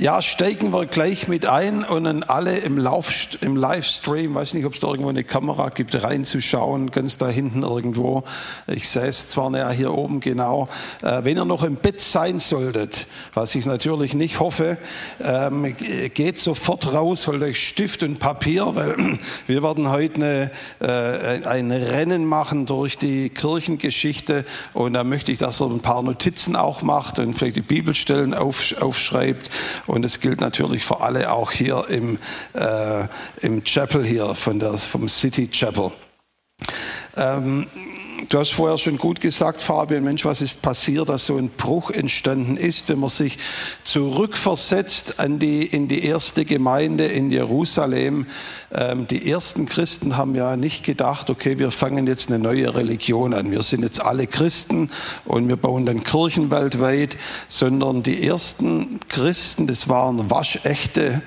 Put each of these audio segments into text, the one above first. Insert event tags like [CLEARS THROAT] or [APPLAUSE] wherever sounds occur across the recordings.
Ja, steigen wir gleich mit ein und an alle im, Lauf, im Livestream, weiß nicht, ob es da irgendwo eine Kamera gibt, reinzuschauen, ganz da hinten irgendwo. Ich sehe es zwar näher hier oben genau. Äh, wenn ihr noch im Bett sein solltet, was ich natürlich nicht hoffe, ähm, geht sofort raus, holt euch Stift und Papier, weil [CLEARS THROAT] wir werden heute eine, äh, ein Rennen machen durch die Kirchengeschichte und da möchte ich, dass ihr ein paar Notizen auch macht und vielleicht die Bibelstellen auf, aufschreibt und es gilt natürlich für alle auch hier im, äh, im Chapel hier von der, vom City Chapel. Ähm, Du hast vorher schon gut gesagt, Fabian, Mensch, was ist passiert, dass so ein Bruch entstanden ist, wenn man sich zurückversetzt an die, in die erste Gemeinde in Jerusalem. Ähm, die ersten Christen haben ja nicht gedacht, okay, wir fangen jetzt eine neue Religion an. Wir sind jetzt alle Christen und wir bauen dann Kirchen weltweit, sondern die ersten Christen, das waren waschechte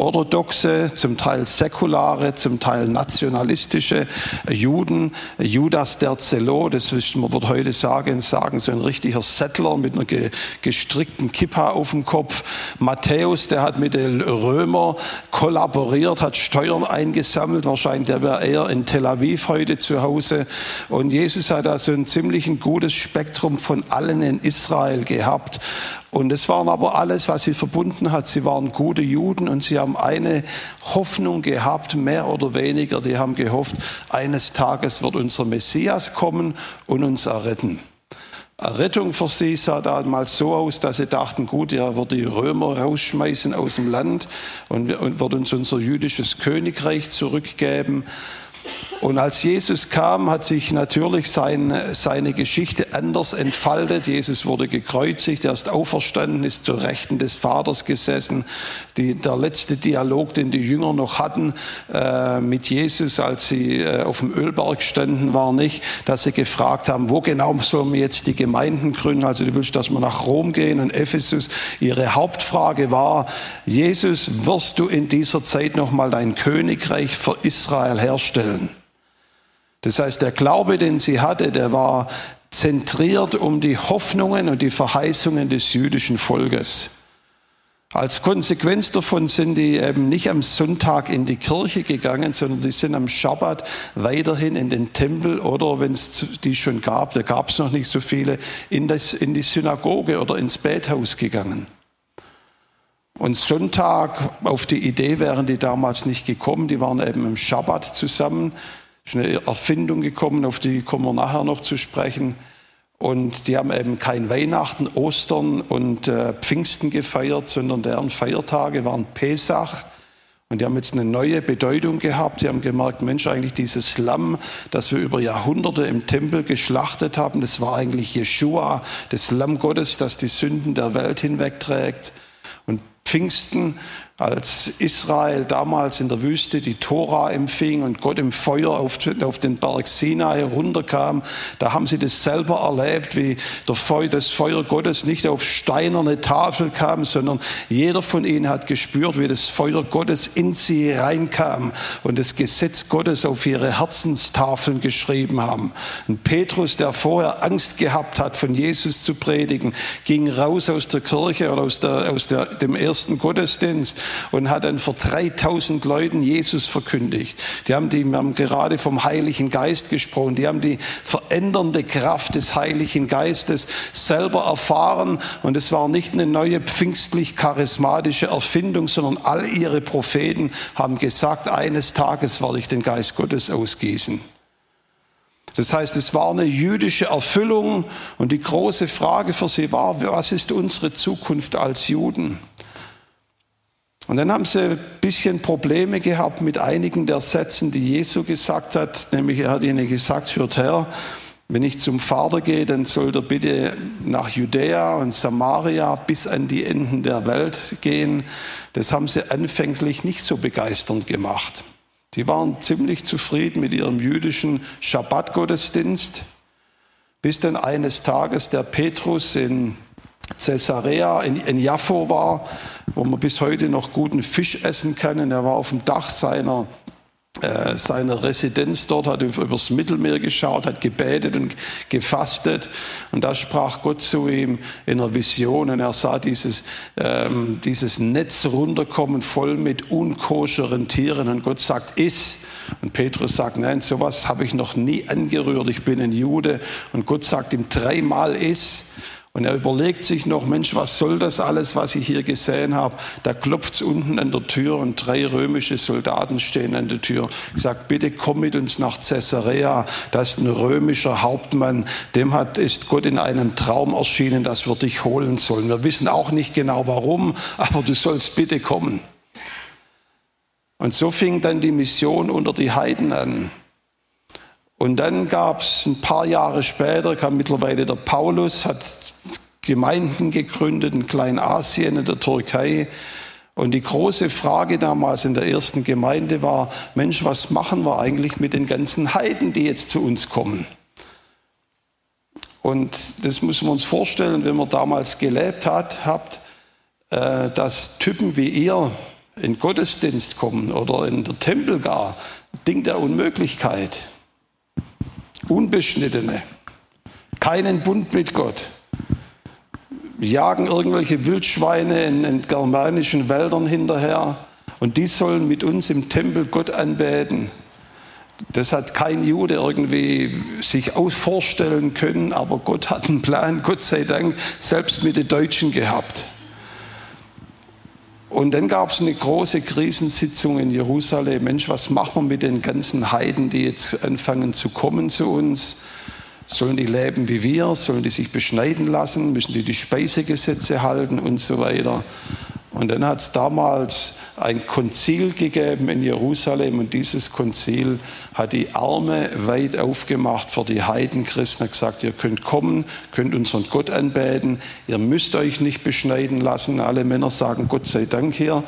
orthodoxe, zum Teil säkulare, zum Teil nationalistische Juden. Judas der Zelot, das man wird heute sagen, sagen so ein richtiger Settler mit einer gestrickten Kippa auf dem Kopf. Matthäus, der hat mit den Römern kollaboriert, hat Steuern eingesammelt. Wahrscheinlich der wäre eher in Tel Aviv heute zu Hause. Und Jesus hat also ein ziemlich gutes Spektrum von allen in Israel gehabt. Und es waren aber alles, was sie verbunden hat. Sie waren gute Juden und sie haben eine Hoffnung gehabt, mehr oder weniger. Die haben gehofft, eines Tages wird unser Messias kommen und uns erretten. Errettung für sie sah damals so aus, dass sie dachten, gut, er wird die Römer rausschmeißen aus dem Land und wird uns unser jüdisches Königreich zurückgeben. Und als Jesus kam, hat sich natürlich seine, seine Geschichte anders entfaltet. Jesus wurde gekreuzigt, er ist auferstanden, ist zu Rechten des Vaters gesessen. Die, der letzte Dialog, den die Jünger noch hatten äh, mit Jesus, als sie äh, auf dem Ölberg standen, war nicht, dass sie gefragt haben, wo genau sollen wir jetzt die Gemeinden gründen? Also du willst, dass wir nach Rom gehen und Ephesus. Ihre Hauptfrage war, Jesus, wirst du in dieser Zeit nochmal dein Königreich für Israel herstellen? Das heißt, der Glaube, den sie hatte, der war zentriert um die Hoffnungen und die Verheißungen des jüdischen Volkes. Als Konsequenz davon sind die eben nicht am Sonntag in die Kirche gegangen, sondern die sind am Schabbat weiterhin in den Tempel oder wenn es die schon gab, da gab es noch nicht so viele, in, das, in die Synagoge oder ins Bethaus gegangen. Und Sonntag, auf die Idee wären die damals nicht gekommen, die waren eben im Schabbat zusammen ist eine Erfindung gekommen, auf die kommen wir nachher noch zu sprechen. Und die haben eben kein Weihnachten, Ostern und äh, Pfingsten gefeiert, sondern deren Feiertage waren Pesach. Und die haben jetzt eine neue Bedeutung gehabt. Die haben gemerkt, Mensch, eigentlich dieses Lamm, das wir über Jahrhunderte im Tempel geschlachtet haben, das war eigentlich Jeshua, das Lamm Gottes, das die Sünden der Welt hinwegträgt. Und Pfingsten als Israel damals in der Wüste die Tora empfing und Gott im Feuer auf, auf den Berg Sinai runterkam, da haben sie das selber erlebt, wie Feu, das Feuer Gottes nicht auf steinerne Tafel kam, sondern jeder von ihnen hat gespürt, wie das Feuer Gottes in sie reinkam und das Gesetz Gottes auf ihre Herzenstafeln geschrieben haben. Und Petrus, der vorher Angst gehabt hat, von Jesus zu predigen, ging raus aus der Kirche oder aus, der, aus der, dem ersten Gottesdienst und hat dann vor 3000 Leuten Jesus verkündigt. Die haben, die haben gerade vom Heiligen Geist gesprochen. Die haben die verändernde Kraft des Heiligen Geistes selber erfahren. Und es war nicht eine neue pfingstlich-charismatische Erfindung, sondern all ihre Propheten haben gesagt, eines Tages werde ich den Geist Gottes ausgießen. Das heißt, es war eine jüdische Erfüllung und die große Frage für sie war, was ist unsere Zukunft als Juden? Und dann haben sie ein bisschen Probleme gehabt mit einigen der Sätzen, die Jesu gesagt hat. Nämlich er hat ihnen gesagt, hört her, wenn ich zum Vater gehe, dann sollt ihr bitte nach Judäa und Samaria bis an die Enden der Welt gehen. Das haben sie anfänglich nicht so begeisternd gemacht. Die waren ziemlich zufrieden mit ihrem jüdischen Schabbatgottesdienst, bis dann eines Tages der Petrus in Caesarea, in, in Jaffo war wo man bis heute noch guten Fisch essen kann. Und er war auf dem Dach seiner äh, seiner Residenz dort, hat übers Mittelmeer geschaut, hat gebetet und gefastet. Und da sprach Gott zu ihm in einer Vision und er sah dieses, ähm, dieses Netz runterkommen voll mit unkoscheren Tieren. Und Gott sagt, iss. Und Petrus sagt, nein, sowas habe ich noch nie angerührt. Ich bin ein Jude. Und Gott sagt ihm dreimal iss. Und er überlegt sich noch, Mensch, was soll das alles, was ich hier gesehen habe? Da klopft es unten an der Tür und drei römische Soldaten stehen an der Tür. Ich sage, bitte komm mit uns nach Caesarea. Da ist ein römischer Hauptmann. Dem hat, ist Gott in einem Traum erschienen, dass wir dich holen sollen. Wir wissen auch nicht genau warum, aber du sollst bitte kommen. Und so fing dann die Mission unter die Heiden an. Und dann gab es ein paar Jahre später, kam mittlerweile der Paulus, hat Gemeinden gegründet in Kleinasien, in der Türkei. Und die große Frage damals in der ersten Gemeinde war, Mensch, was machen wir eigentlich mit den ganzen Heiden, die jetzt zu uns kommen? Und das müssen wir uns vorstellen, wenn man damals gelebt hat, habt, äh, dass Typen wie ihr in Gottesdienst kommen oder in der Tempel gar, Ding der Unmöglichkeit. Unbeschnittene, keinen Bund mit Gott jagen irgendwelche Wildschweine in, in germanischen Wäldern hinterher und die sollen mit uns im Tempel Gott anbeten. Das hat kein Jude irgendwie sich vorstellen können, aber Gott hat einen Plan, Gott sei Dank, selbst mit den Deutschen gehabt. Und dann gab es eine große Krisensitzung in Jerusalem. Mensch, was machen wir mit den ganzen Heiden, die jetzt anfangen zu kommen zu uns? Sollen die leben wie wir? Sollen die sich beschneiden lassen? Müssen die die Speisegesetze halten und so weiter? Und dann hat es damals ein Konzil gegeben in Jerusalem und dieses Konzil hat die Arme weit aufgemacht vor die Heidenchristen und gesagt, ihr könnt kommen, könnt unseren Gott anbeten, ihr müsst euch nicht beschneiden lassen. Alle Männer sagen Gott sei Dank hier.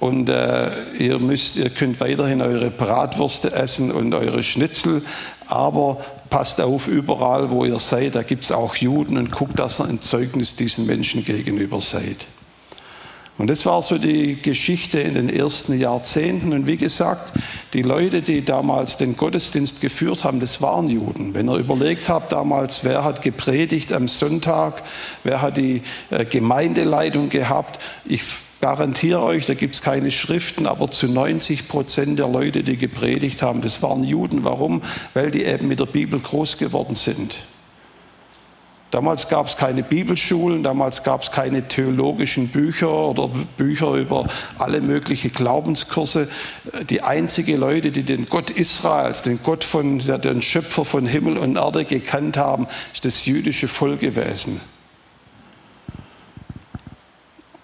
Und äh, ihr, müsst, ihr könnt weiterhin eure Bratwürste essen und eure Schnitzel, aber passt auf, überall, wo ihr seid, da gibt es auch Juden und guckt, dass ihr ein Zeugnis diesen Menschen gegenüber seid. Und das war so die Geschichte in den ersten Jahrzehnten. Und wie gesagt, die Leute, die damals den Gottesdienst geführt haben, das waren Juden. Wenn ihr überlegt habt damals, wer hat gepredigt am Sonntag, wer hat die äh, Gemeindeleitung gehabt, ich garantiere euch, da gibt es keine Schriften, aber zu 90 Prozent der Leute, die gepredigt haben, das waren Juden. Warum? Weil die eben mit der Bibel groß geworden sind. Damals gab es keine Bibelschulen, damals gab es keine theologischen Bücher oder Bücher über alle möglichen Glaubenskurse. Die einzige Leute, die den Gott Israels, den Gott von, den Schöpfer von Himmel und Erde gekannt haben, ist das jüdische Volk gewesen.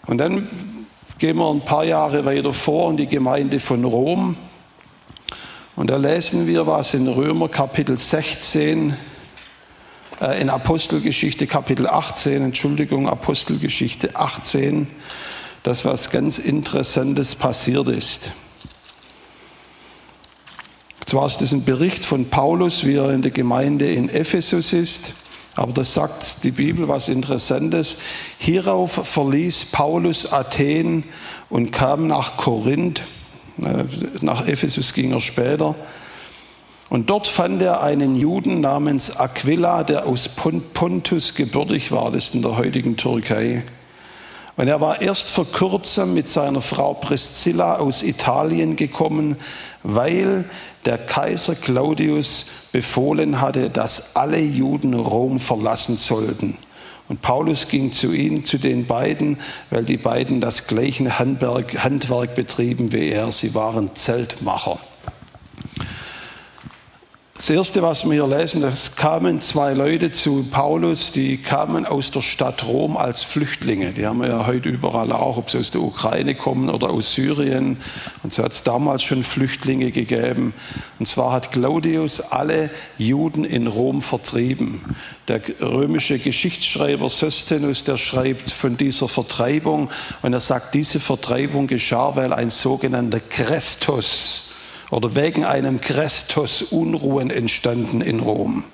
Und dann Gehen wir ein paar Jahre weiter vor in die Gemeinde von Rom. Und da lesen wir was in Römer Kapitel 16, äh, in Apostelgeschichte Kapitel 18, Entschuldigung, Apostelgeschichte 18, dass was ganz Interessantes passiert ist. Zwar ist das ein Bericht von Paulus, wie er in der Gemeinde in Ephesus ist. Aber das sagt die Bibel was Interessantes. Hierauf verließ Paulus Athen und kam nach Korinth. Nach Ephesus ging er später. Und dort fand er einen Juden namens Aquila, der aus Pontus gebürtig war, das ist in der heutigen Türkei. Und er war erst vor kurzem mit seiner Frau Priscilla aus Italien gekommen, weil der Kaiser Claudius befohlen hatte, dass alle Juden Rom verlassen sollten. Und Paulus ging zu ihnen, zu den beiden, weil die beiden das gleiche Handwerk, Handwerk betrieben wie er. Sie waren Zeltmacher. Das Erste, was wir hier lesen, das kamen zwei Leute zu Paulus, die kamen aus der Stadt Rom als Flüchtlinge. Die haben wir ja heute überall auch, ob sie aus der Ukraine kommen oder aus Syrien. Und so hat es damals schon Flüchtlinge gegeben. Und zwar hat Claudius alle Juden in Rom vertrieben. Der römische Geschichtsschreiber Sosthenes, der schreibt von dieser Vertreibung und er sagt, diese Vertreibung geschah, weil ein sogenannter Christus, oder wegen einem Christus Unruhen entstanden in Rom.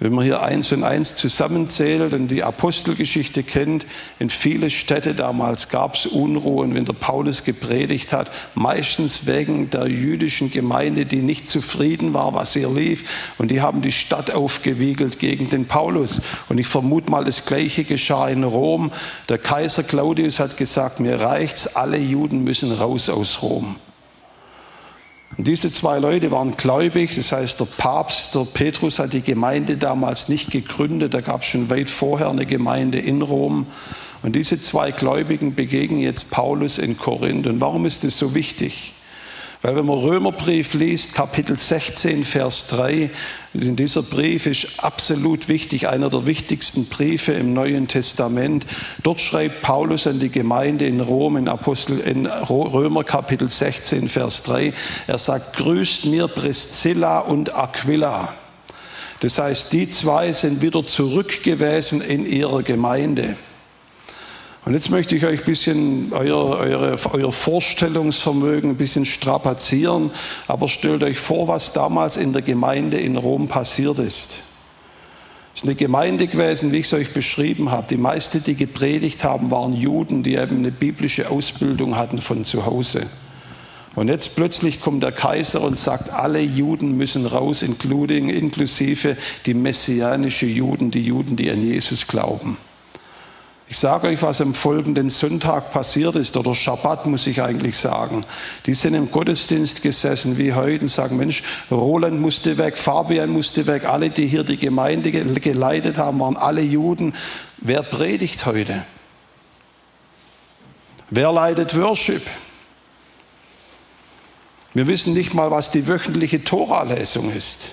Wenn man hier eins und eins zusammenzählt und die Apostelgeschichte kennt, in viele Städte damals gab es Unruhen, wenn der Paulus gepredigt hat, meistens wegen der jüdischen Gemeinde, die nicht zufrieden war, was hier lief. Und die haben die Stadt aufgewiegelt gegen den Paulus. Und ich vermute mal, das Gleiche geschah in Rom. Der Kaiser Claudius hat gesagt, mir reicht's, alle Juden müssen raus aus Rom. Und diese zwei Leute waren gläubig, das heißt, der Papst, der Petrus hat die Gemeinde damals nicht gegründet, da gab es schon weit vorher eine Gemeinde in Rom. Und diese zwei Gläubigen begegnen jetzt Paulus in Korinth. Und warum ist das so wichtig? Weil wenn man Römerbrief liest, Kapitel 16, Vers 3, in dieser Brief ist absolut wichtig, einer der wichtigsten Briefe im Neuen Testament. Dort schreibt Paulus an die Gemeinde in Rom in, Apostel, in Römer Kapitel 16, Vers 3. Er sagt, grüßt mir Priscilla und Aquila. Das heißt, die zwei sind wieder zurück gewesen in ihrer Gemeinde. Und jetzt möchte ich euch ein bisschen euer, eure, euer Vorstellungsvermögen ein bisschen strapazieren, aber stellt euch vor, was damals in der Gemeinde in Rom passiert ist. Es ist eine Gemeinde gewesen, wie ich es euch beschrieben habe. Die meisten, die gepredigt haben, waren Juden, die eben eine biblische Ausbildung hatten von zu Hause. Und jetzt plötzlich kommt der Kaiser und sagt, alle Juden müssen raus, inklusive die messianische Juden, die Juden, die an Jesus glauben. Ich sage euch, was am folgenden Sonntag passiert ist, oder Schabbat muss ich eigentlich sagen. Die sind im Gottesdienst gesessen wie heute und sagen, Mensch, Roland musste weg, Fabian musste weg, alle, die hier die Gemeinde geleitet haben, waren alle Juden. Wer predigt heute? Wer leitet Worship? Wir wissen nicht mal, was die wöchentliche Tora-Lesung ist.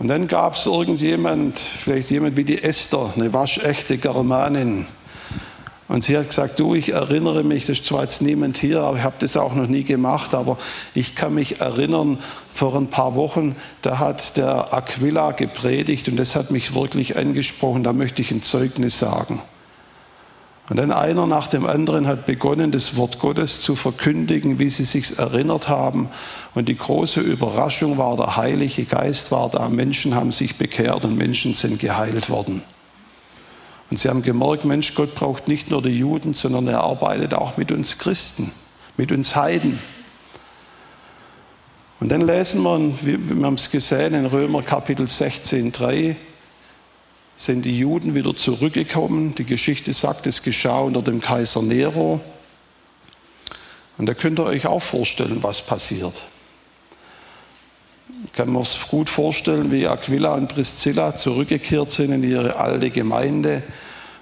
Und dann gab es irgendjemand, vielleicht jemand wie die Esther, eine waschechte Germanin. Und sie hat gesagt, du, ich erinnere mich, das ist zwar jetzt niemand hier, aber ich habe das auch noch nie gemacht, aber ich kann mich erinnern, vor ein paar Wochen, da hat der Aquila gepredigt und das hat mich wirklich angesprochen, da möchte ich ein Zeugnis sagen. Und dann einer nach dem anderen hat begonnen, das Wort Gottes zu verkündigen, wie sie sich erinnert haben. Und die große Überraschung war, der Heilige Geist war da, Menschen haben sich bekehrt und Menschen sind geheilt worden. Und sie haben gemerkt, Mensch, Gott braucht nicht nur die Juden, sondern er arbeitet auch mit uns Christen, mit uns Heiden. Und dann lesen wir, wir haben es gesehen in Römer Kapitel 16, 3, sind die Juden wieder zurückgekommen. Die Geschichte sagt, es geschah unter dem Kaiser Nero. Und da könnt ihr euch auch vorstellen, was passiert. Ich kann mir gut vorstellen, wie Aquila und Priscilla zurückgekehrt sind in ihre alte Gemeinde.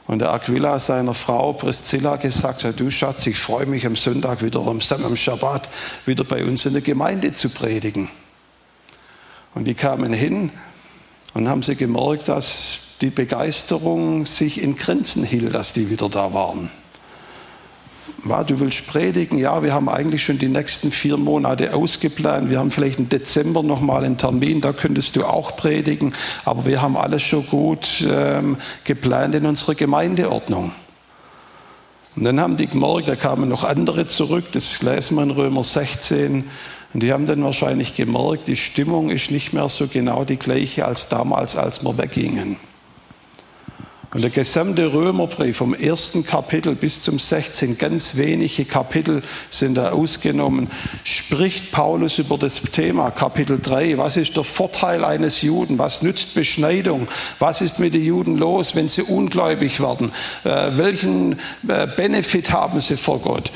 Und der Aquila seiner Frau Priscilla gesagt hat, du Schatz, ich freue mich am Sonntag wieder, am Schabbat, wieder bei uns in der Gemeinde zu predigen. Und die kamen hin und haben sie gemerkt, dass die Begeisterung sich in Grenzen hielt, dass die wieder da waren. Du willst predigen? Ja, wir haben eigentlich schon die nächsten vier Monate ausgeplant. Wir haben vielleicht im Dezember nochmal einen Termin, da könntest du auch predigen. Aber wir haben alles schon gut ähm, geplant in unserer Gemeindeordnung. Und dann haben die gemerkt, da kamen noch andere zurück, das lesen wir in Römer 16. Und die haben dann wahrscheinlich gemerkt, die Stimmung ist nicht mehr so genau die gleiche als damals, als wir weggingen. Und der gesamte Römerbrief vom ersten Kapitel bis zum 16, ganz wenige Kapitel sind da ausgenommen, spricht Paulus über das Thema. Kapitel 3, was ist der Vorteil eines Juden? Was nützt Beschneidung? Was ist mit den Juden los, wenn sie ungläubig werden? Äh, welchen äh, Benefit haben sie vor Gott?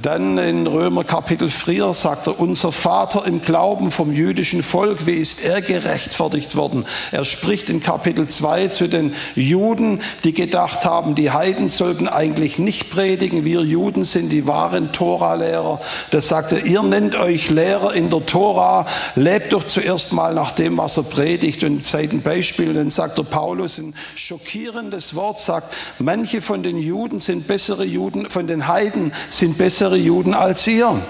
Dann in Römer Kapitel 4 sagt er, unser Vater im Glauben vom jüdischen Volk, wie ist er gerechtfertigt worden? Er spricht in Kapitel 2 zu den Juden, die gedacht haben, die Heiden sollten eigentlich nicht predigen, wir Juden sind die wahren Tora-Lehrer. Da sagte ihr nennt euch Lehrer in der Tora, lebt doch zuerst mal nach dem, was er predigt und seid ein Beispiel. Und dann sagt der Paulus ein schockierendes Wort, sagt, manche von den Juden sind bessere Juden, von den Heiden sind bessere Juden als ihr.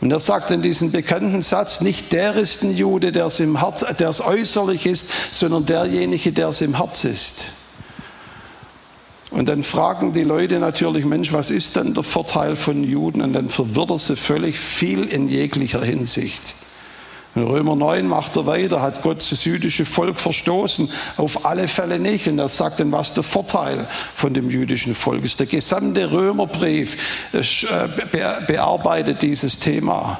Und er sagt in diesem bekannten Satz, nicht der ist ein Jude, der es, äußerlich ist, sondern derjenige, der es im Herz ist. Und dann fragen die Leute natürlich, Mensch, was ist denn der Vorteil von Juden? Und dann verwirrt er sie völlig viel in jeglicher Hinsicht. In Römer 9 macht er weiter, hat Gott das jüdische Volk verstoßen? Auf alle Fälle nicht. Und er sagt dann, was der Vorteil von dem jüdischen Volk ist. Der gesamte Römerbrief äh, bearbeitet dieses Thema.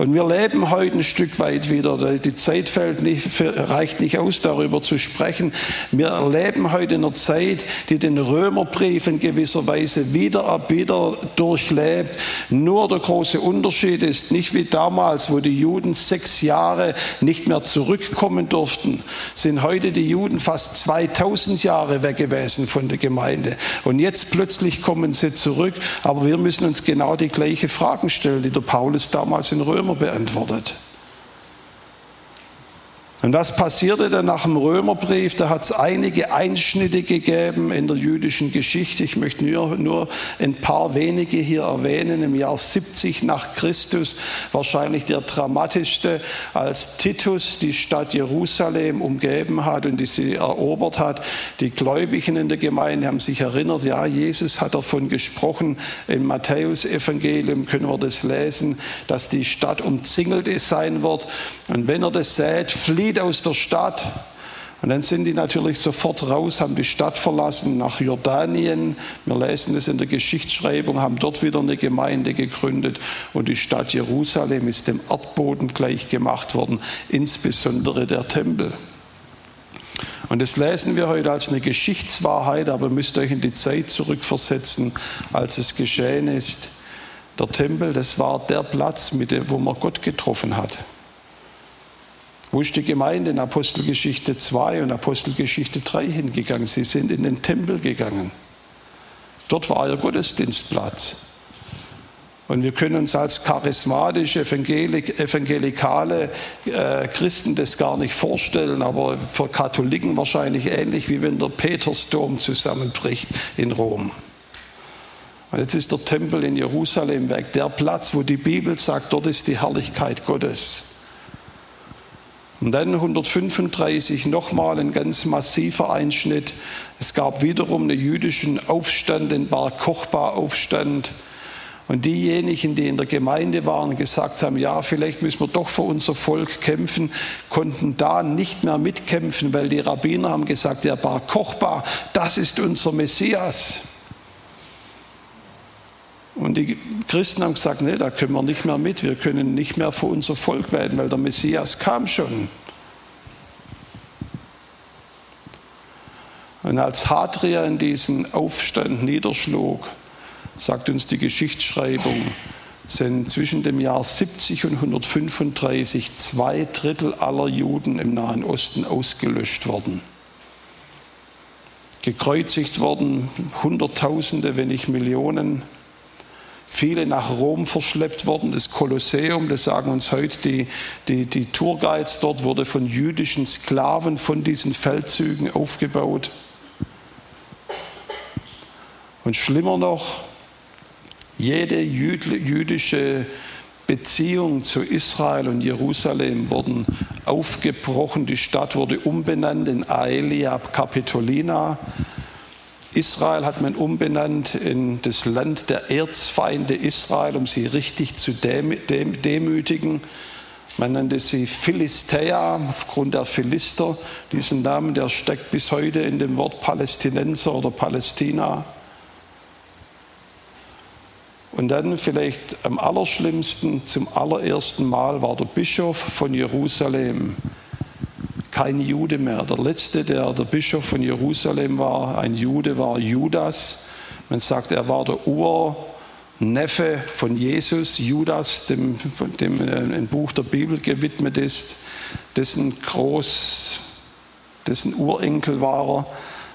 Und wir leben heute ein Stück weit wieder. Die Zeit nicht, reicht nicht aus, darüber zu sprechen. Wir leben heute in einer Zeit, die den Römerbrief in gewisser Weise wieder, wieder durchlebt. Nur der große Unterschied ist nicht wie damals, wo die Juden sechs Jahre nicht mehr zurückkommen durften, sind heute die Juden fast 2000 Jahre weg gewesen von der Gemeinde. Und jetzt plötzlich kommen sie zurück. Aber wir müssen uns genau die gleiche Fragen stellen, die der Paulus damals in Römer beantwortet. Und was passierte dann nach dem Römerbrief? Da hat es einige Einschnitte gegeben in der jüdischen Geschichte. Ich möchte nur, nur ein paar wenige hier erwähnen. Im Jahr 70 nach Christus, wahrscheinlich der dramatischste, als Titus die Stadt Jerusalem umgeben hat und die sie erobert hat. Die Gläubigen in der Gemeinde haben sich erinnert, ja, Jesus hat davon gesprochen. Im Matthäusevangelium können wir das lesen, dass die Stadt umzingelt sein wird. Und wenn er das sät, flieht flieht aus der Stadt. Und dann sind die natürlich sofort raus, haben die Stadt verlassen nach Jordanien. Wir lesen es in der Geschichtsschreibung, haben dort wieder eine Gemeinde gegründet und die Stadt Jerusalem ist dem Erdboden gleich gemacht worden, insbesondere der Tempel. Und das lesen wir heute als eine Geschichtswahrheit, aber müsst euch in die Zeit zurückversetzen, als es geschehen ist. Der Tempel, das war der Platz, wo man Gott getroffen hat. Wo ist die Gemeinde in Apostelgeschichte 2 und Apostelgeschichte 3 hingegangen? Sie sind in den Tempel gegangen. Dort war ihr Gottesdienstplatz. Und wir können uns als charismatische, evangelik, evangelikale äh, Christen das gar nicht vorstellen, aber für Katholiken wahrscheinlich ähnlich, wie wenn der Petersdom zusammenbricht in Rom. Und jetzt ist der Tempel in Jerusalem weg, der Platz, wo die Bibel sagt, dort ist die Herrlichkeit Gottes. Und dann 135 nochmal ein ganz massiver Einschnitt. Es gab wiederum einen jüdischen Aufstand, den Bar Kochba-Aufstand. Und diejenigen, die in der Gemeinde waren, gesagt haben, ja, vielleicht müssen wir doch für unser Volk kämpfen, konnten da nicht mehr mitkämpfen, weil die Rabbiner haben gesagt, der Bar Kochba, das ist unser Messias. Und die Christen haben gesagt, nee, da können wir nicht mehr mit, wir können nicht mehr für unser Volk werden, weil der Messias kam schon. Und als Hadrian diesen Aufstand niederschlug, sagt uns die Geschichtsschreibung, sind zwischen dem Jahr 70 und 135 zwei Drittel aller Juden im Nahen Osten ausgelöscht worden. Gekreuzigt worden, Hunderttausende, wenn nicht Millionen viele nach Rom verschleppt worden. Das Kolosseum, das sagen uns heute die, die, die Tourguides dort, wurde von jüdischen Sklaven von diesen Feldzügen aufgebaut. Und schlimmer noch, jede jüdische Beziehung zu Israel und Jerusalem wurden aufgebrochen. Die Stadt wurde umbenannt in Aelia Capitolina. Israel hat man umbenannt in das Land der Erzfeinde Israel, um sie richtig zu demütigen. Man nannte sie Philistea aufgrund der Philister. Diesen Namen, der steckt bis heute in dem Wort Palästinenser oder Palästina. Und dann vielleicht am allerschlimmsten, zum allerersten Mal war der Bischof von Jerusalem kein Jude mehr. Der letzte, der der Bischof von Jerusalem war, ein Jude, war Judas. Man sagt, er war der Urneffe von Jesus, Judas, dem, dem äh, ein Buch der Bibel gewidmet ist, dessen Groß, dessen Urenkel war er.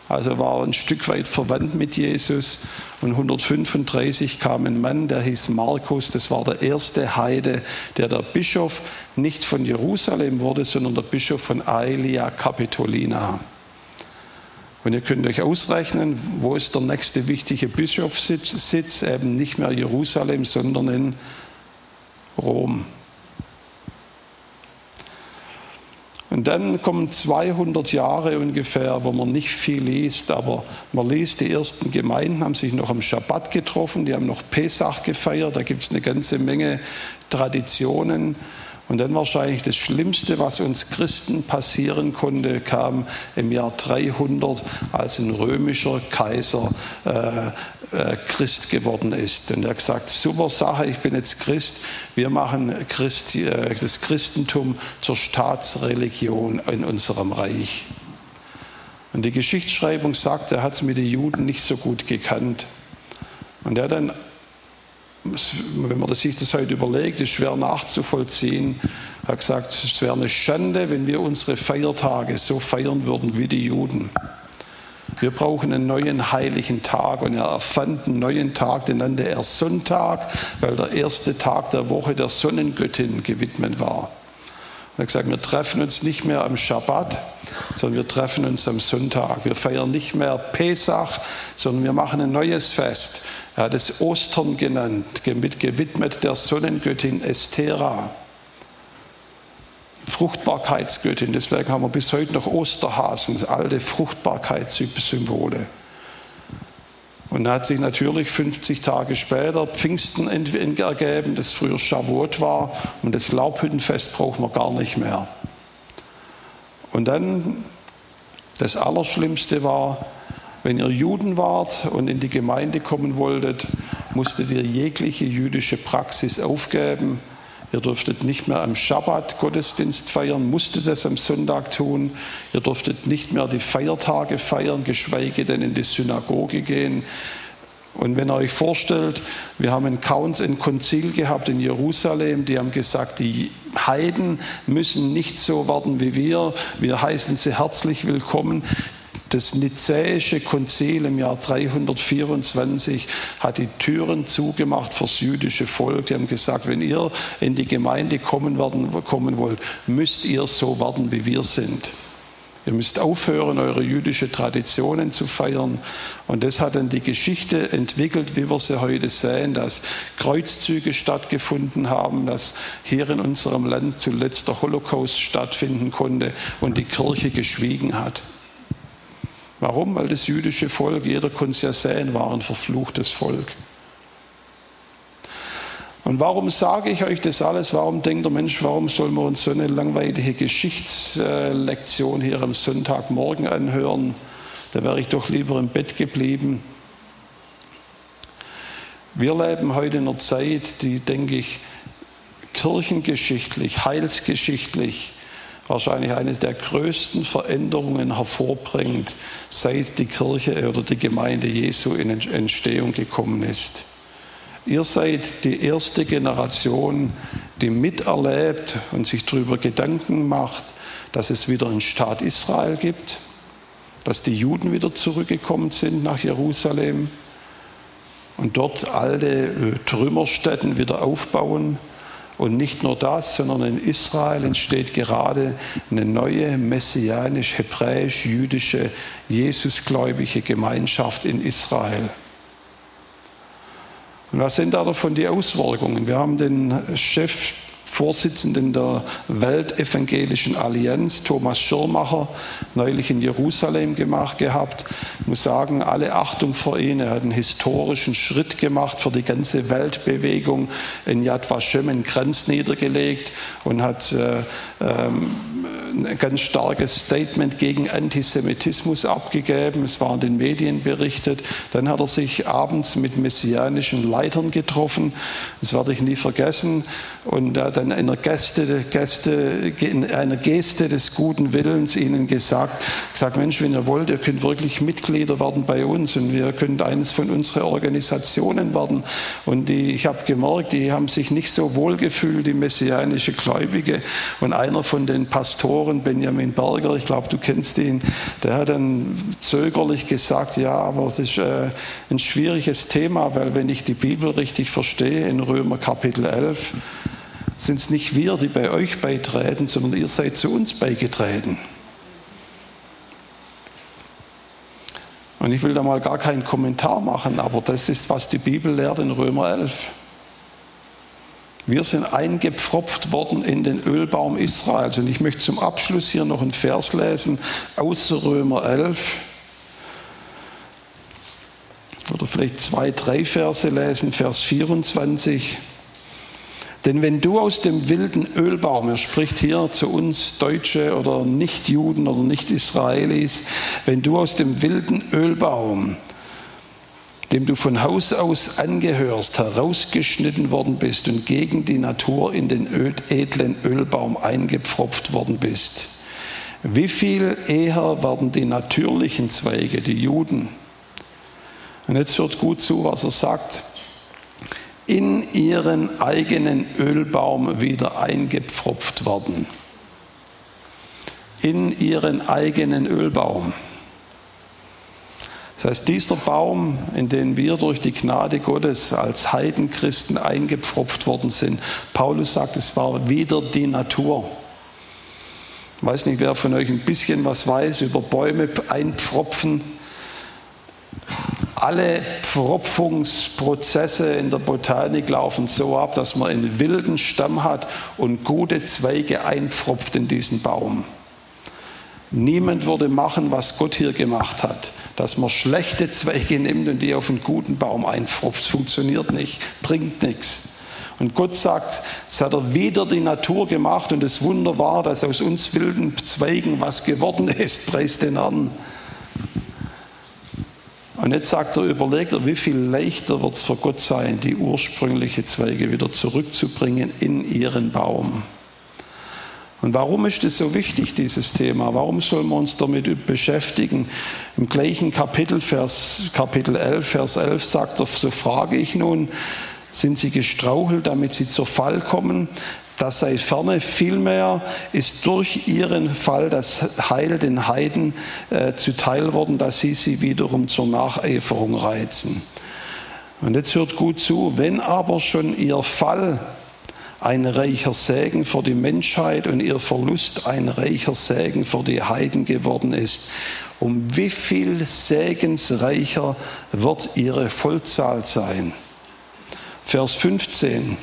Also war ein Stück weit verwandt mit Jesus. Und 135 kam ein Mann, der hieß Markus. Das war der erste Heide, der der Bischof nicht von Jerusalem wurde, sondern der Bischof von Aelia Capitolina. Und ihr könnt euch ausrechnen, wo ist der nächste wichtige Bischofssitz? Eben nicht mehr Jerusalem, sondern in Rom. Und dann kommen 200 Jahre ungefähr, wo man nicht viel liest, aber man liest, die ersten Gemeinden haben sich noch am Schabbat getroffen, die haben noch Pesach gefeiert, da gibt es eine ganze Menge Traditionen. Und dann wahrscheinlich das Schlimmste, was uns Christen passieren konnte, kam im Jahr 300, als ein römischer Kaiser äh, Christ geworden ist. Und er hat gesagt, super Sache, ich bin jetzt Christ, wir machen Christi, äh, das Christentum zur Staatsreligion in unserem Reich. Und die Geschichtsschreibung sagt, er hat es mit den Juden nicht so gut gekannt. Und er hat dann wenn man sich das heute überlegt, ist schwer nachzuvollziehen. Hat gesagt, es wäre eine Schande, wenn wir unsere Feiertage so feiern würden wie die Juden. Wir brauchen einen neuen heiligen Tag und er erfand einen neuen Tag, den nannte er Sonntag, weil der erste Tag der Woche der Sonnengöttin gewidmet war. Er hat gesagt, wir treffen uns nicht mehr am Schabbat, sondern wir treffen uns am Sonntag. Wir feiern nicht mehr Pesach, sondern wir machen ein neues Fest. Er hat es Ostern genannt, gewidmet der Sonnengöttin Estera. Fruchtbarkeitsgöttin, deswegen haben wir bis heute noch Osterhasen, alte Fruchtbarkeitssymbole. Und da hat sich natürlich 50 Tage später Pfingsten ergeben, das früher Shavuot war und das Laubhüttenfest brauchen wir gar nicht mehr. Und dann das Allerschlimmste war, wenn ihr Juden wart und in die Gemeinde kommen wolltet, musstet ihr jegliche jüdische Praxis aufgeben. Ihr durftet nicht mehr am Schabbat Gottesdienst feiern, musstet es am Sonntag tun. Ihr durftet nicht mehr die Feiertage feiern, geschweige denn in die Synagoge gehen. Und wenn ihr euch vorstellt, wir haben ein Counts, ein Konzil gehabt in Jerusalem, die haben gesagt, die Heiden müssen nicht so werden wie wir. Wir heißen sie herzlich willkommen. Das Nizäische Konzil im Jahr 324 hat die Türen zugemacht fürs jüdische Volk. Die haben gesagt, wenn ihr in die Gemeinde kommen, werden, kommen wollt, müsst ihr so werden, wie wir sind. Ihr müsst aufhören, eure jüdische Traditionen zu feiern. Und das hat dann die Geschichte entwickelt, wie wir sie heute sehen, dass Kreuzzüge stattgefunden haben, dass hier in unserem Land zuletzt der Holocaust stattfinden konnte und die Kirche geschwiegen hat. Warum? Weil das jüdische Volk, jeder konnte es ja sehen, war ein verfluchtes Volk. Und warum sage ich euch das alles? Warum denkt der Mensch, warum sollen wir uns so eine langweilige Geschichtslektion hier am Sonntagmorgen anhören? Da wäre ich doch lieber im Bett geblieben. Wir leben heute in einer Zeit, die, denke ich, kirchengeschichtlich, heilsgeschichtlich wahrscheinlich eine der größten Veränderungen hervorbringt, seit die Kirche oder die Gemeinde Jesu in Entstehung gekommen ist. Ihr seid die erste Generation, die miterlebt und sich darüber Gedanken macht, dass es wieder einen Staat Israel gibt, dass die Juden wieder zurückgekommen sind nach Jerusalem und dort alte äh, Trümmerstätten wieder aufbauen und nicht nur das, sondern in Israel entsteht gerade eine neue messianisch-hebräisch-jüdische, Jesusgläubige Gemeinschaft in Israel. Und was sind da davon die Auswirkungen? Wir haben den Chef Vorsitzenden der Weltevangelischen Allianz, Thomas Schirmacher, neulich in Jerusalem gemacht gehabt. Ich muss sagen, alle Achtung vor ihm. Er hat einen historischen Schritt gemacht für die ganze Weltbewegung in Yad Vashem, einen Kranz niedergelegt und hat äh, ähm, ein ganz starkes Statement gegen Antisemitismus abgegeben. Es war in den Medien berichtet. Dann hat er sich abends mit messianischen Leitern getroffen. Das werde ich nie vergessen. Und hat dann in einer Gäste, Gäste, in einer Geste des guten Willens ihnen gesagt, gesagt, Mensch, wenn ihr wollt, ihr könnt wirklich Mitglieder werden bei uns und wir könnt eines von unseren Organisationen werden. Und die, ich habe gemerkt, die haben sich nicht so wohl gefühlt, die messianische Gläubige. Und einer von den Pastoren, Benjamin Berger, ich glaube, du kennst ihn, der hat dann zögerlich gesagt, ja, aber es ist äh, ein schwieriges Thema, weil wenn ich die Bibel richtig verstehe, in Römer Kapitel 11, sind es nicht wir, die bei euch beitreten, sondern ihr seid zu uns beigetreten. Und ich will da mal gar keinen Kommentar machen, aber das ist, was die Bibel lehrt in Römer 11. Wir sind eingepfropft worden in den Ölbaum Israels. Und ich möchte zum Abschluss hier noch einen Vers lesen aus Römer 11. Oder vielleicht zwei, drei Verse lesen, Vers 24. Denn wenn du aus dem wilden Ölbaum, er spricht hier zu uns Deutsche oder Nichtjuden oder Nicht-Israelis, wenn du aus dem wilden Ölbaum, dem du von Haus aus angehörst, herausgeschnitten worden bist und gegen die Natur in den edlen Ölbaum eingepfropft worden bist, wie viel eher werden die natürlichen Zweige, die Juden, und jetzt hört gut zu, was er sagt, in ihren eigenen Ölbaum wieder eingepfropft worden. In ihren eigenen Ölbaum. Das heißt, dieser Baum, in den wir durch die Gnade Gottes als Heidenchristen eingepfropft worden sind, Paulus sagt, es war wieder die Natur. Ich weiß nicht, wer von euch ein bisschen was weiß über Bäume einpfropfen. Alle Pfropfungsprozesse in der Botanik laufen so ab, dass man einen wilden Stamm hat und gute Zweige einpfropft in diesen Baum. Niemand würde machen, was Gott hier gemacht hat, dass man schlechte Zweige nimmt und die auf einen guten Baum einpfropft. Funktioniert nicht, bringt nichts. Und Gott sagt, es hat er wieder die Natur gemacht und das Wunder war, dass aus uns wilden Zweigen was geworden ist. [LAUGHS] Preis den Herrn. Und jetzt sagt er, überlegt er, wie viel leichter wird es für Gott sein, die ursprüngliche Zweige wieder zurückzubringen in ihren Baum. Und warum ist es so wichtig, dieses Thema? Warum sollen wir uns damit beschäftigen? Im gleichen Kapitel, Vers, Kapitel 11, Vers 11 sagt er, so frage ich nun, sind sie gestrauchelt, damit sie zur Fall kommen? Das sei ferne, vielmehr ist durch ihren Fall das Heil den Heiden äh, zuteil worden, dass sie sie wiederum zur Nacheiferung reizen. Und jetzt hört gut zu, wenn aber schon ihr Fall ein reicher Segen für die Menschheit und ihr Verlust ein reicher Segen für die Heiden geworden ist, um wie viel segensreicher wird ihre Vollzahl sein? Vers 15.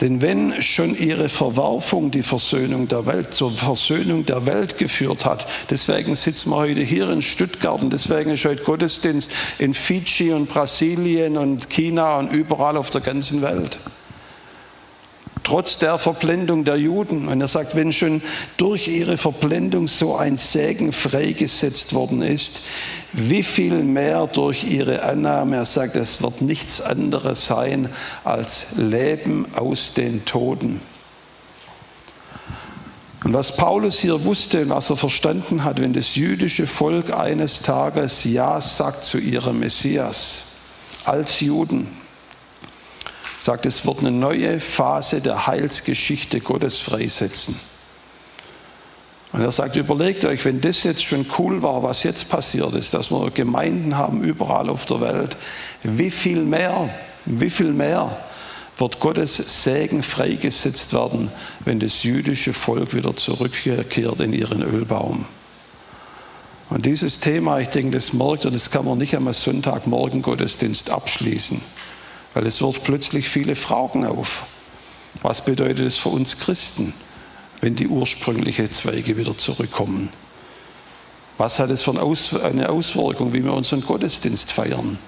Denn wenn schon ihre Verwerfung die Versöhnung der Welt zur Versöhnung der Welt geführt hat, deswegen sitzen wir heute hier in Stuttgart und deswegen ist heute Gottesdienst in Fidschi und Brasilien und China und überall auf der ganzen Welt trotz der Verblendung der Juden. Und er sagt, wenn schon durch ihre Verblendung so ein Segen freigesetzt worden ist, wie viel mehr durch ihre Annahme. Er sagt, es wird nichts anderes sein als Leben aus den Toten. Und was Paulus hier wusste und was er verstanden hat, wenn das jüdische Volk eines Tages Ja sagt zu ihrem Messias als Juden, sagt, es wird eine neue Phase der Heilsgeschichte Gottes freisetzen. Und er sagt, überlegt euch, wenn das jetzt schon cool war, was jetzt passiert ist, dass wir Gemeinden haben überall auf der Welt, wie viel mehr, wie viel mehr wird Gottes Segen freigesetzt werden, wenn das jüdische Volk wieder zurückkehrt in ihren Ölbaum. Und dieses Thema, ich denke, das merkt und das kann man nicht am Sonntagmorgen Gottesdienst abschließen. Weil es wird plötzlich viele Fragen auf. Was bedeutet es für uns Christen, wenn die ursprünglichen Zweige wieder zurückkommen? Was hat es für eine Auswirkung, wie wir unseren Gottesdienst feiern?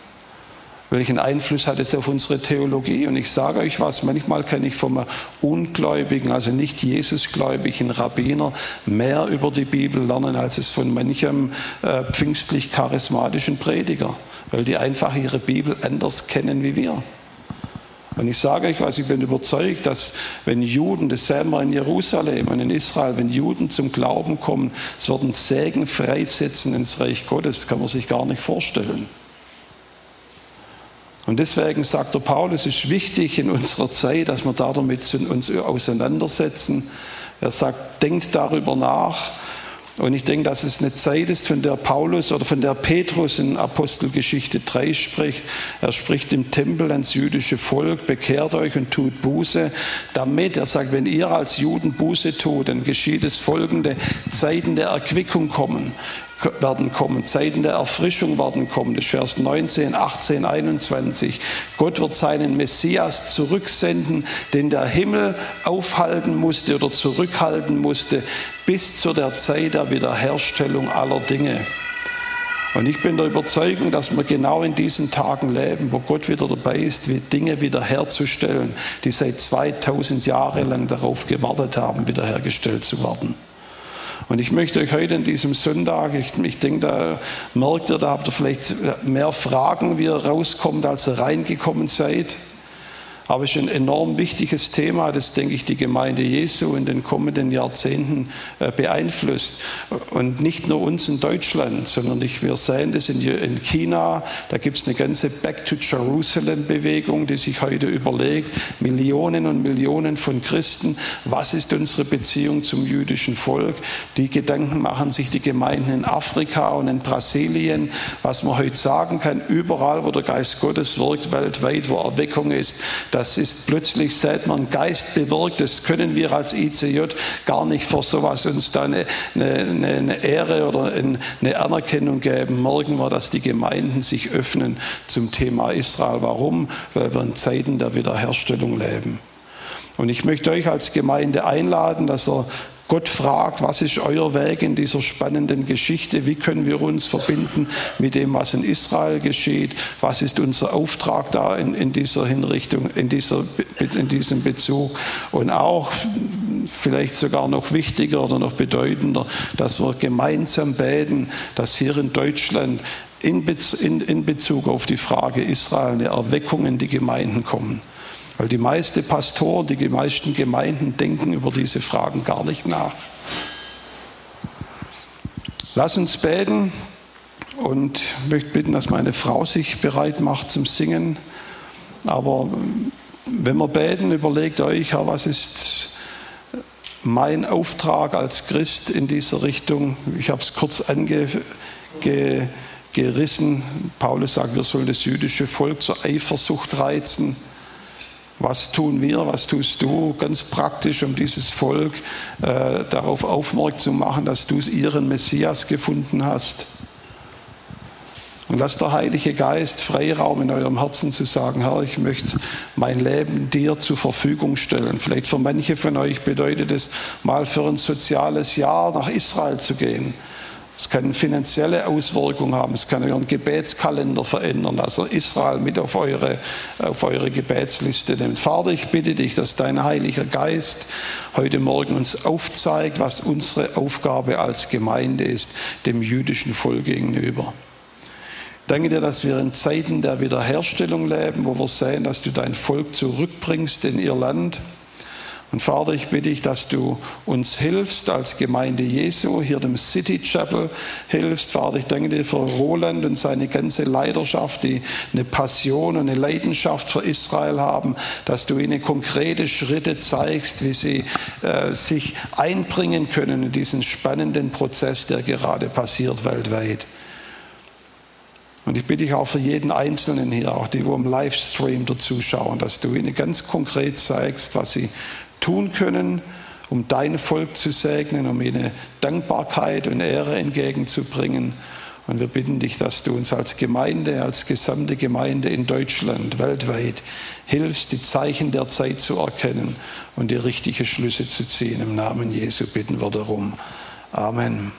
Welchen Einfluss hat es auf unsere Theologie? Und ich sage euch was, manchmal kann ich vom ungläubigen, also nicht Jesusgläubigen Rabbiner mehr über die Bibel lernen, als es von manchem äh, pfingstlich-charismatischen Prediger weil die einfach ihre Bibel anders kennen wie wir. Und ich sage euch was, ich bin überzeugt, dass wenn Juden, das sehen wir in Jerusalem und in Israel, wenn Juden zum Glauben kommen, es wird einen Segen freisetzen ins Reich Gottes, das kann man sich gar nicht vorstellen. Und deswegen sagt der Paulus, es ist wichtig in unserer Zeit, dass wir damit uns auseinandersetzen. Er sagt, denkt darüber nach, und ich denke, dass es eine Zeit ist, von der Paulus oder von der Petrus in Apostelgeschichte 3 spricht. Er spricht im Tempel ans jüdische Volk, bekehrt euch und tut Buße, damit, er sagt, wenn ihr als Juden Buße tut, dann geschieht es folgende, Zeiten der Erquickung kommen werden kommen, Zeiten der Erfrischung werden kommen. Das ist Vers 19, 18, 21. Gott wird seinen Messias zurücksenden, den der Himmel aufhalten musste oder zurückhalten musste, bis zu der Zeit der Wiederherstellung aller Dinge. Und ich bin der Überzeugung, dass wir genau in diesen Tagen leben, wo Gott wieder dabei ist, Dinge wiederherzustellen, die seit 2000 Jahren lang darauf gewartet haben, wiederhergestellt zu werden. Und ich möchte euch heute in diesem Sonntag, ich, ich denke, da merkt ihr, da habt ihr vielleicht mehr Fragen, wie ihr rauskommt, als ihr reingekommen seid. Aber es ist ein enorm wichtiges Thema, das, denke ich, die Gemeinde Jesu in den kommenden Jahrzehnten äh, beeinflusst. Und nicht nur uns in Deutschland, sondern wir sehen das in, in China. Da gibt es eine ganze Back to Jerusalem-Bewegung, die sich heute überlegt, Millionen und Millionen von Christen, was ist unsere Beziehung zum jüdischen Volk? Die Gedanken machen sich die Gemeinden in Afrika und in Brasilien. Was man heute sagen kann, überall, wo der Geist Gottes wirkt, weltweit, wo Erweckung ist, da das ist plötzlich, seit man Geist bewirkt, das können wir als ICJ gar nicht vor sowas uns da eine, eine, eine Ehre oder eine Anerkennung geben. Morgen wir, dass die Gemeinden sich öffnen zum Thema Israel. Warum? Weil wir in Zeiten der Wiederherstellung leben. Und ich möchte euch als Gemeinde einladen, dass ihr Gott fragt, was ist euer Weg in dieser spannenden Geschichte? Wie können wir uns verbinden mit dem, was in Israel geschieht? Was ist unser Auftrag da in, in dieser Hinrichtung, in, dieser, in diesem Bezug? Und auch vielleicht sogar noch wichtiger oder noch bedeutender, dass wir gemeinsam beten, dass hier in Deutschland in, Bezug auf die Frage Israel eine Erweckung in die Gemeinden kommen. Weil die meisten Pastoren, die meisten Gemeinden denken über diese Fragen gar nicht nach. Lass uns beten und ich möchte bitten, dass meine Frau sich bereit macht zum Singen. Aber wenn wir beten, überlegt euch, was ist mein Auftrag als Christ in dieser Richtung? Ich habe es kurz angerissen. Paulus sagt, wir sollen das jüdische Volk zur Eifersucht reizen. Was tun wir, was tust du ganz praktisch, um dieses Volk äh, darauf aufmerksam zu machen, dass du ihren Messias gefunden hast? Und lasst der Heilige Geist Freiraum in eurem Herzen zu sagen, Herr, ich möchte mein Leben dir zur Verfügung stellen. Vielleicht für manche von euch bedeutet es, mal für ein soziales Jahr nach Israel zu gehen es kann finanzielle Auswirkungen haben. Es kann euren Gebetskalender verändern. Also Israel mit auf eure, auf eure Gebetsliste nimmt. Vater, ich bitte dich, dass dein Heiliger Geist heute Morgen uns aufzeigt, was unsere Aufgabe als Gemeinde ist, dem jüdischen Volk gegenüber. Danke dir, dass wir in Zeiten der Wiederherstellung leben, wo wir sehen, dass du dein Volk zurückbringst in ihr Land und Vater, ich bitte dich, dass du uns hilfst als Gemeinde Jesu, hier dem City Chapel hilfst. Vater, ich danke dir für Roland und seine ganze Leidenschaft, die eine Passion und eine Leidenschaft für Israel haben, dass du ihnen konkrete Schritte zeigst, wie sie äh, sich einbringen können in diesen spannenden Prozess, der gerade passiert weltweit. Und ich bitte dich auch für jeden Einzelnen hier, auch die, wo im Livestream dazuschauen, dass du ihnen ganz konkret zeigst, was sie tun können, um dein Volk zu segnen, um ihnen Dankbarkeit und Ehre entgegenzubringen. Und wir bitten dich, dass du uns als Gemeinde, als gesamte Gemeinde in Deutschland, weltweit hilfst, die Zeichen der Zeit zu erkennen und die richtigen Schlüsse zu ziehen. Im Namen Jesu bitten wir darum. Amen.